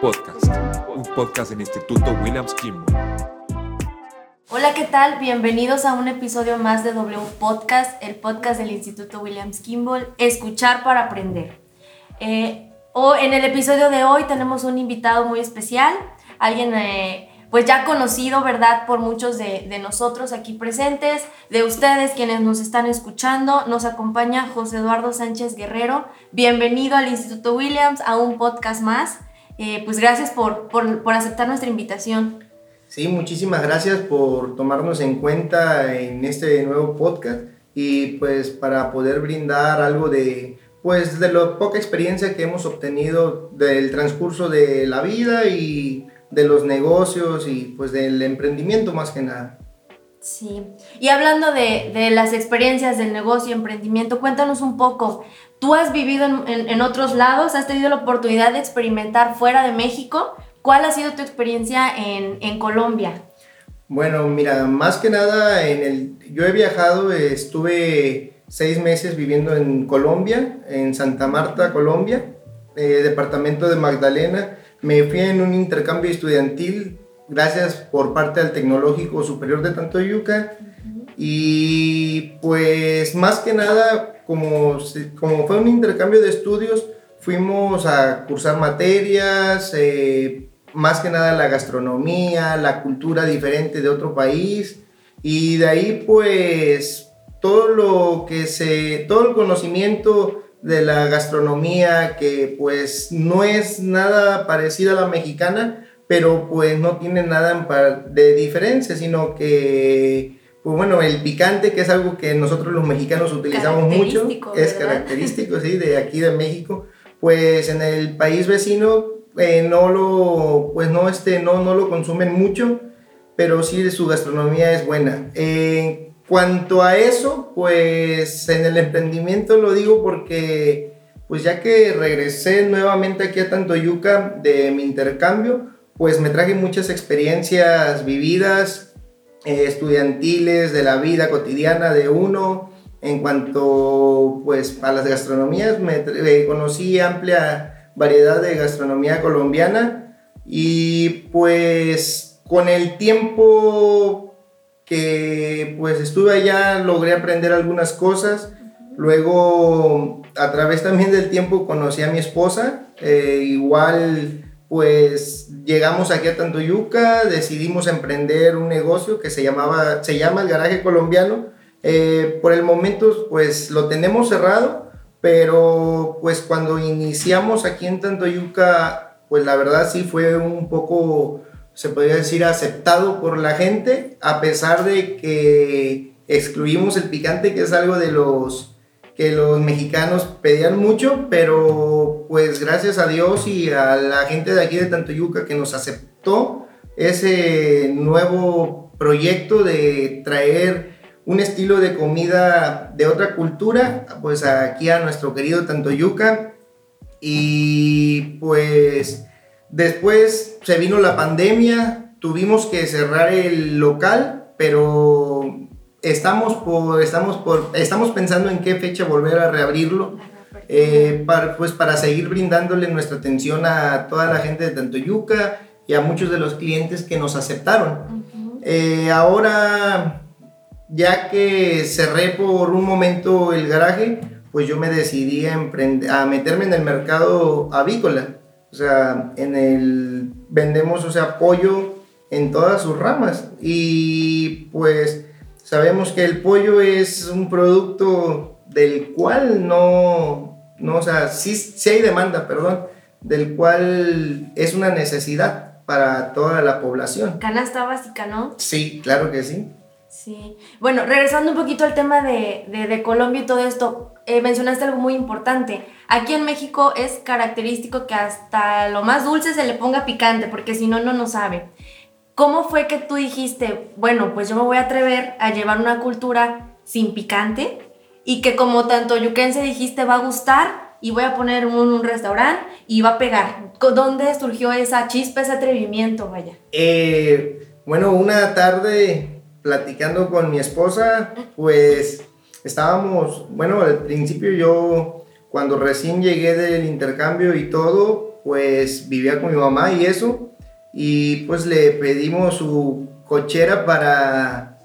Podcast, un podcast del Instituto Williams Kimball. Hola, ¿qué tal? Bienvenidos a un episodio más de W Podcast, el podcast del Instituto Williams Kimball, Escuchar para Aprender. Eh, en el episodio de hoy tenemos un invitado muy especial, alguien eh, pues ya conocido, ¿verdad? Por muchos de, nosotros aquí presentes, de ustedes quienes nos están escuchando. Nos acompaña José Eduardo Sánchez Guerrero. Bienvenido al Instituto Williams a un podcast más. Eh, pues gracias por, por, por aceptar nuestra invitación. Sí, muchísimas gracias por tomarnos en cuenta en este nuevo podcast y pues para poder brindar algo de pues de la poca experiencia que hemos obtenido del transcurso de la vida y de los negocios y pues del emprendimiento más que nada. Sí, y hablando de, de las experiencias del negocio y emprendimiento, cuéntanos un poco, ¿tú has vivido en, en, en, otros lados? ¿Has tenido la oportunidad de experimentar fuera de México? ¿Cuál ha sido tu experiencia en, en Colombia? Bueno, mira, más que nada, en el, yo he viajado, estuve seis meses viviendo en Colombia, en Santa Marta, Colombia, eh, departamento de Magdalena. Me fui en un intercambio estudiantil gracias por parte del Tecnológico Superior de Tantoyuca. Uh -huh. Y pues más que nada, como, como fue un intercambio de estudios, fuimos a cursar materias, eh, más que nada la gastronomía, la cultura diferente de otro país. Y de ahí pues todo lo que se, todo el conocimiento de la gastronomía que pues no es nada parecida a la mexicana, pero pues no tiene nada de diferencia, sino que, pues bueno, el picante, que es algo que nosotros los mexicanos utilizamos mucho, es característico, sí, de aquí de México, pues en el país vecino eh, no lo, pues no, este, no, no lo consumen mucho, pero sí su gastronomía es buena. En cuanto a eso, pues en el emprendimiento lo digo porque, pues ya que regresé nuevamente aquí a Tantoyuca de mi intercambio, pues me traje muchas experiencias vividas, eh, estudiantiles, de la vida cotidiana de uno. En cuanto pues a las gastronomías, me eh, conocí amplia variedad de gastronomía colombiana y pues con el tiempo que pues estuve allá logré aprender algunas cosas. Luego a través también del tiempo conocí a mi esposa, eh, igual pues llegamos aquí a Tantoyuca, decidimos emprender un negocio que se, llamaba, se llama el Garaje Colombiano. Eh, por el momento pues lo tenemos cerrado, pero pues cuando iniciamos aquí en Tantoyuca, pues la verdad sí fue un poco, se podría decir, aceptado por la gente, a pesar de que excluimos el picante, que es algo de los que los mexicanos pedían mucho, pero pues gracias a Dios y a la gente de aquí de Tantoyuca que nos aceptó ese nuevo proyecto de traer un estilo de comida de otra cultura, pues aquí a nuestro querido Tantoyuca. Y pues después se vino la pandemia, tuvimos que cerrar el local, pero estamos, por, estamos, por, estamos pensando en qué fecha volver a reabrirlo, eh, para, pues para seguir brindándole nuestra atención a toda la gente de Tantoyuca y a muchos de los clientes que nos aceptaron. Uh -huh. eh, ahora, ya que cerré por un momento el garaje, pues yo me decidí a, a meterme en el mercado avícola. O sea, en el vendemos, o sea, pollo en todas sus ramas. Y pues Sabemos que el pollo es un producto del cual no, no o sea, sí, sí hay demanda, perdón, del cual es una necesidad para toda la población. Canasta básica, ¿no? Sí, claro que sí. Sí. Bueno, regresando un poquito al tema de, de, de Colombia y todo esto, eh, mencionaste algo muy importante. Aquí en México es característico que hasta lo más dulce se le ponga picante, porque si no, no nos sabe. ¿Cómo fue que tú dijiste, bueno, pues yo me voy a atrever a llevar una cultura sin picante y que como tanto yuquense dijiste va a gustar y voy a poner un, un restaurante y va a pegar? ¿Dónde surgió esa chispa, ese atrevimiento, vaya? Eh, bueno, una tarde platicando con mi esposa, pues estábamos, bueno, al principio yo, cuando recién llegué del intercambio y todo, pues vivía con mi mamá y eso, y pues le pedimos su cochera para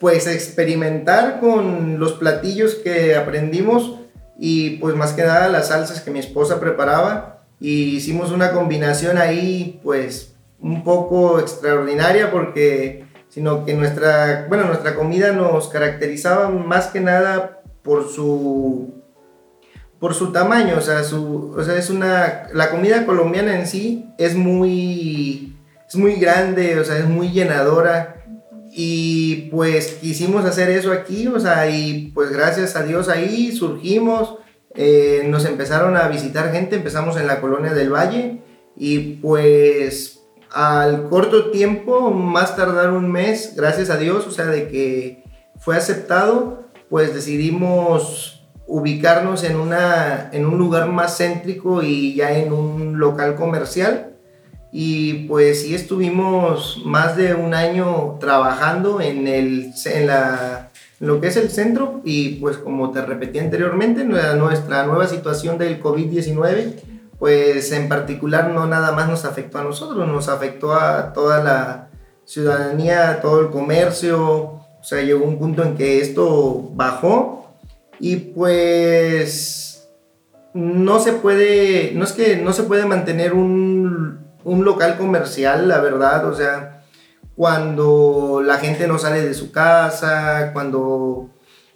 pues experimentar con los platillos que aprendimos y pues más que nada las salsas que mi esposa preparaba. Y hicimos una combinación ahí pues un poco extraordinaria porque sino que nuestra bueno nuestra comida nos caracterizaba más que nada por su por su tamaño o sea su o sea es una la comida colombiana en sí es muy es muy grande o sea es muy llenadora. Y pues quisimos hacer eso aquí, o sea, y pues gracias a Dios ahí surgimos, eh, nos empezaron a visitar gente, empezamos en la colonia del Valle y pues al corto tiempo, más tardar un mes, gracias a Dios, o sea, de que fue aceptado, pues decidimos ubicarnos en, una, en un lugar más céntrico y ya en un local comercial. Y pues sí estuvimos más de un año trabajando en, el, en, la, lo que es el centro y pues como te repetí anteriormente, nuestra nueva situación del COVID-19 pues en particular no nada más nos afectó a nosotros, nos afectó a toda la ciudadanía, a todo el comercio, o sea, llegó un punto en que esto bajó y pues no se puede, no es que no se puede mantener un un local comercial, la verdad, o sea, cuando la gente no sale de su casa, cuando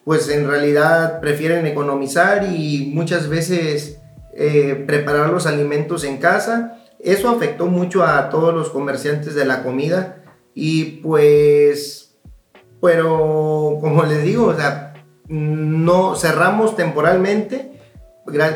pues en realidad prefieren economizar y muchas veces eh, preparar los alimentos en casa. Eso afectó mucho a todos los comerciantes de la comida y pues, pero como les digo, o sea, no cerramos temporalmente.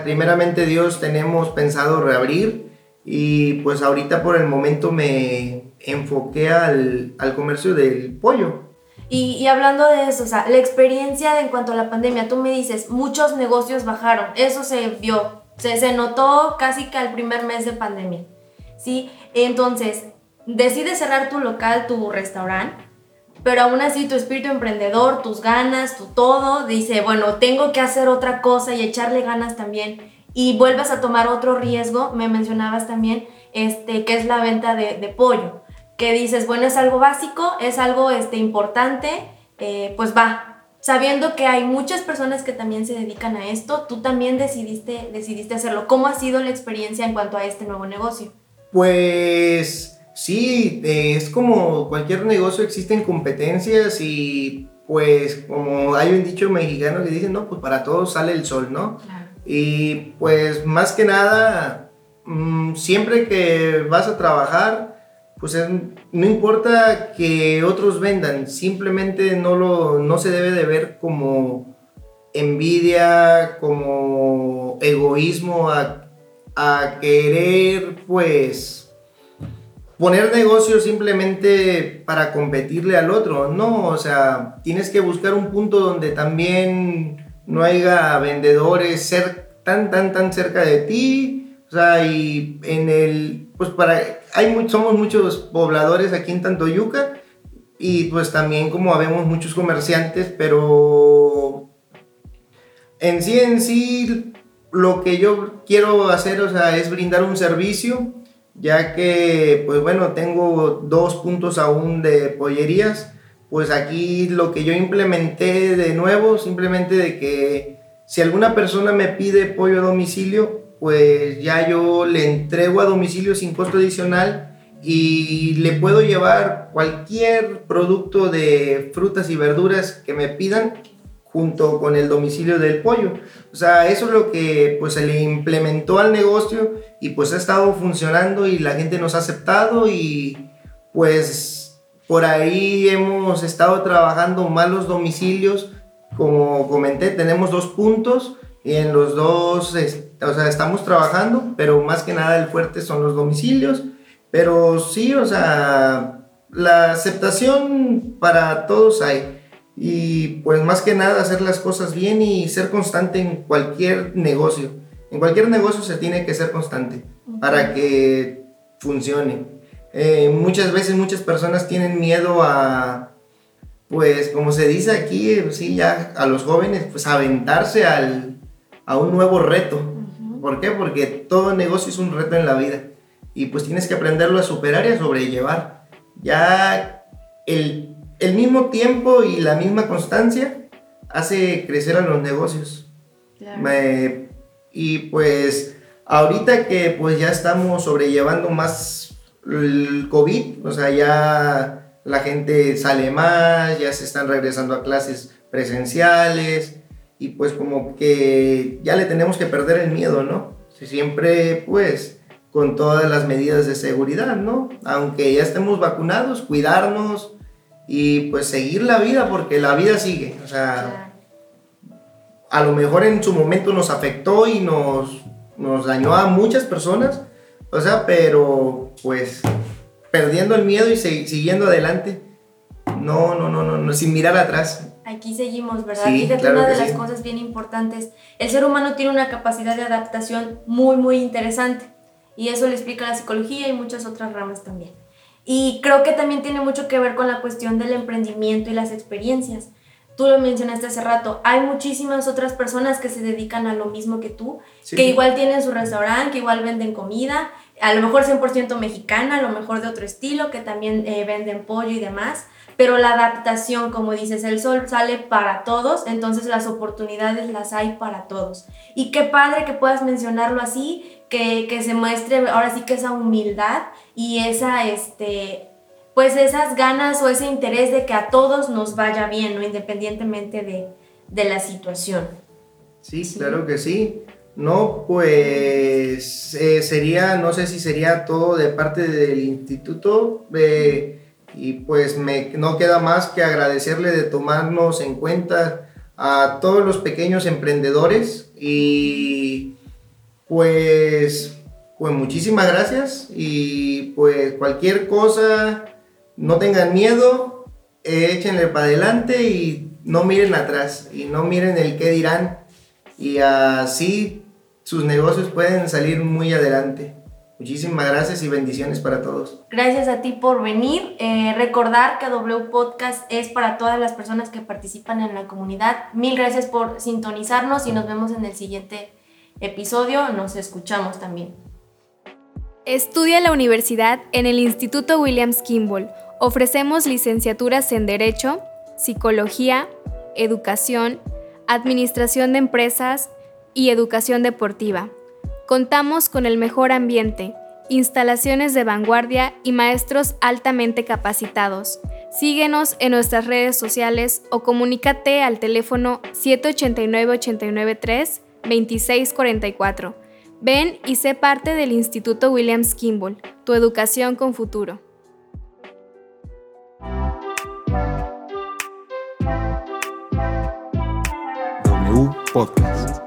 Primeramente Dios tenemos pensado reabrir y pues ahorita por el momento me enfoqué al, al comercio del pollo. Y, hablando de eso, o sea, la experiencia en cuanto a la pandemia, tú me dices, muchos negocios bajaron, eso se vio, se, se notó casi que al primer mes de pandemia, ¿sí? Entonces, decides cerrar tu local, tu restaurante, pero aún así tu espíritu emprendedor, tus ganas, tu todo, dice, bueno, tengo que hacer otra cosa y echarle ganas también y vuelves a tomar otro riesgo, me mencionabas también, este, que es la venta de, de pollo, que dices, bueno, es algo básico, es algo este, importante, eh, pues va, sabiendo que hay muchas personas que también se dedican a esto, tú también decidiste, decidiste hacerlo. ¿Cómo ha sido la experiencia en cuanto a este nuevo negocio? Pues sí, es como cualquier negocio, existen competencias y pues como hay un dicho mexicano que dice, no, pues para todos sale el sol, ¿no? Claro. Y pues más que nada, mm, siempre que vas a trabajar, pues no importa que otros vendan, simplemente no, lo, no se debe de ver como envidia, como egoísmo a, a querer pues poner negocio simplemente para competirle al otro, no, o sea, tienes que buscar un punto donde también no haya vendedores ser tan, tan, tan cerca de ti. O sea, y en el, pues para, hay somos muchos pobladores aquí en Tantoyuca y pues también como habemos muchos comerciantes, pero en sí, en sí, lo que yo quiero hacer, o sea, es brindar un servicio, ya que, pues bueno, tengo dos puntos aún de pollerías pues aquí lo que yo implementé de nuevo, simplemente de que si alguna persona me pide pollo a domicilio, pues ya yo le entrego a domicilio sin costo adicional y le puedo llevar cualquier producto de frutas y verduras que me pidan junto con el domicilio del pollo. O sea, eso es lo que pues se le implementó al negocio y pues ha estado funcionando y la gente nos ha aceptado y pues por ahí hemos estado trabajando más los domicilios. Como comenté, tenemos dos puntos y en los dos, o sea, estamos trabajando, pero más que nada el fuerte son los domicilios. Pero sí, o sea, la aceptación para todos hay. Y pues más que nada hacer las cosas bien y ser constante en cualquier negocio. En cualquier negocio se tiene que ser constante para que funcione. Eh, muchas veces muchas personas tienen miedo a, pues como se dice aquí, sí, ya a los jóvenes, pues aventarse al, a un nuevo reto. ¿Por qué? Porque todo negocio es un reto en la vida y pues tienes que aprenderlo a superar y a sobrellevar. Ya el, el mismo tiempo y la misma constancia hace crecer a los negocios. Claro. Me- y pues ahorita que pues ya estamos sobrellevando más el COVID, o sea, ya la gente sale más, ya se están regresando a clases presenciales y pues como que ya le tenemos que perder el miedo, ¿no? Siempre pues con todas las medidas de seguridad, ¿no? Aunque ya estemos vacunados, cuidarnos y pues seguir la vida porque la vida sigue, o sea a lo mejor en su momento nos afectó y nos, nos dañó a muchas personas, o sea, pero pues perdiendo el miedo y siguiendo adelante, no, no, no, no, no, sin mirar atrás. Aquí seguimos, ¿verdad? Sí, Fíjate, claro una de las cosas bien importantes, el ser humano tiene una capacidad de adaptación muy, muy interesante. Y eso le explica la psicología y muchas otras ramas también. Y creo que también tiene mucho que ver con la cuestión del emprendimiento y las experiencias. Tú lo mencionaste hace rato, hay muchísimas otras personas que se dedican a lo mismo que tú, Sí, que igual tienen su restaurante, que igual venden comida, a lo mejor 100% mexicana, a lo mejor de otro estilo, que también eh, venden pollo y demás, pero la adaptación, como dices, el sol sale para todos, entonces las oportunidades las hay para todos. Y qué padre que puedas mencionarlo así, que, que se muestre ahora sí que esa humildad y esa, este, pues esas ganas o ese interés de que a todos nos vaya bien, ¿no? independientemente de, de la situación. Sí, Sí. claro que sí. No, pues eh, sería, no sé si sería todo de parte del instituto eh, y pues me, no queda más que agradecerle de tomarnos en cuenta a todos los pequeños emprendedores y pues, pues muchísimas gracias y pues cualquier cosa, no tengan miedo, échenle para adelante y no miren atrás y no miren el qué dirán y así sus negocios pueden salir muy adelante. Muchísimas gracias y bendiciones para todos. Gracias a ti por venir. Eh, recordar que W Podcast es para todas las personas que participan en la comunidad. Mil gracias por sintonizarnos y nos vemos en el siguiente episodio. Nos escuchamos también. Estudia en la universidad en el Instituto Williams Kimball. Ofrecemos licenciaturas en Derecho, Psicología, Educación, Administración de Empresas y Educación Deportiva. Contamos con el mejor ambiente, instalaciones de vanguardia y maestros altamente capacitados. Síguenos en nuestras redes sociales o comunícate al teléfono 789-893-2644. Ven y sé parte del Instituto Williams Kimball, tu educación con futuro. Podcast.